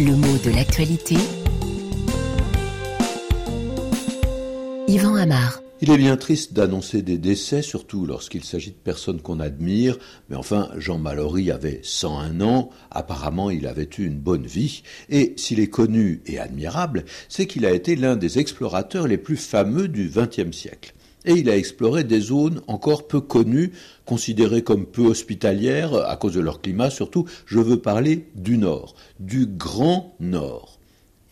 Le mot de l'actualité. Yvan Amar. Il est bien triste d'annoncer des décès, surtout lorsqu'il s'agit de personnes qu'on admire, mais enfin, Jean Mallory avait 101 ans, apparemment il avait eu une bonne vie, et s'il est connu et admirable, c'est qu'il a été l'un des explorateurs les plus fameux du XXe siècle et il a exploré des zones encore peu connues, considérées comme peu hospitalières à cause de leur climat surtout. Je veux parler du Nord, du Grand Nord.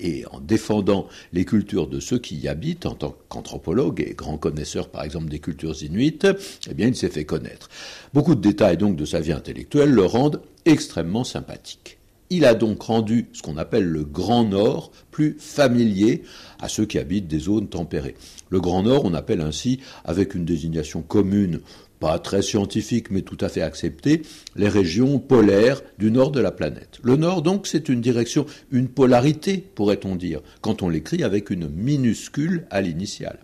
Et en défendant les cultures de ceux qui y habitent en tant qu'anthropologue et grand connaisseur par exemple des cultures inuites, eh bien il s'est fait connaître. Beaucoup de détails donc de sa vie intellectuelle le rendent extrêmement sympathique. Il a donc rendu ce qu'on appelle le Grand Nord plus familier à ceux qui habitent des zones tempérées. Le Grand Nord, on appelle ainsi, avec une désignation commune, pas très scientifique mais tout à fait acceptée, les régions polaires du nord de la planète. Le nord, donc, c'est une direction, une polarité, pourrait-on dire, quand on l'écrit avec une minuscule à l'initiale.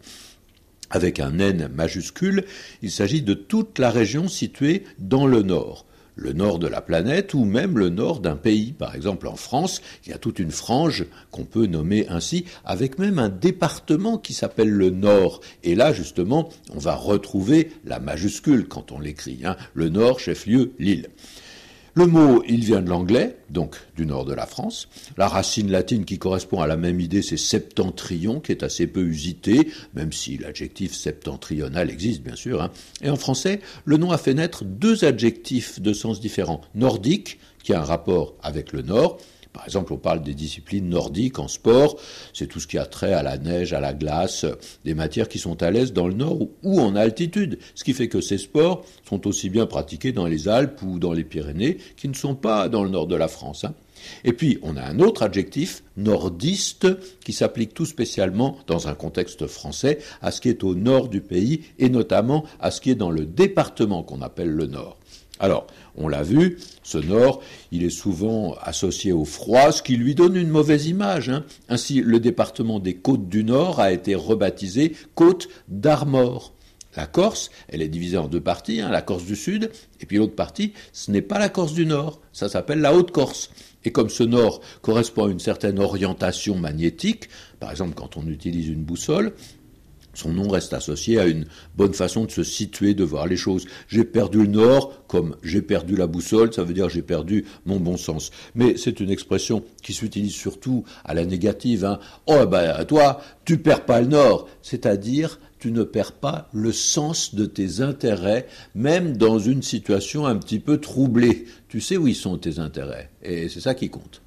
Avec un N majuscule, il s'agit de toute la région située dans le nord le nord de la planète ou même le nord d'un pays. Par exemple, en France, il y a toute une frange qu'on peut nommer ainsi, avec même un département qui s'appelle le Nord. Et là, justement, on va retrouver la majuscule quand on l'écrit. Hein. Le Nord, chef-lieu, Lille. Le mot, il vient de l'anglais, donc du nord de la France. La racine latine qui correspond à la même idée, c'est septentrion, qui est assez peu usité, même si l'adjectif septentrional existe, bien sûr. Hein. Et en français, le nom a fait naître deux adjectifs de sens différents. Nordique, qui a un rapport avec le nord, par exemple, on parle des disciplines nordiques en sport, c'est tout ce qui a trait à la neige, à la glace, des matières qui sont à l'aise dans le nord ou en altitude, ce qui fait que ces sports sont aussi bien pratiqués dans les Alpes ou dans les Pyrénées, qui ne sont pas dans le nord de la France. Hein. Et puis, on a un autre adjectif, nordiste, qui s'applique tout spécialement dans un contexte français à ce qui est au nord du pays et notamment à ce qui est dans le département qu'on appelle le nord. Alors, on l'a vu, ce nord, il est souvent associé au froid, ce qui lui donne une mauvaise image. Hein. Ainsi, le département des côtes du Nord a été rebaptisé Côte d'Armor. La Corse, elle est divisée en deux parties, hein, la Corse du Sud, et puis l'autre partie, ce n'est pas la Corse du Nord, ça s'appelle la Haute-Corse. Et comme ce nord correspond à une certaine orientation magnétique, par exemple quand on utilise une boussole, son nom reste associé à une bonne façon de se situer, de voir les choses. J'ai perdu le nord, comme j'ai perdu la boussole, ça veut dire j'ai perdu mon bon sens. Mais c'est une expression qui s'utilise surtout à la négative. Hein. Oh ben toi, tu perds pas le nord, c'est-à-dire tu ne perds pas le sens de tes intérêts, même dans une situation un petit peu troublée. Tu sais où ils sont tes intérêts, et c'est ça qui compte.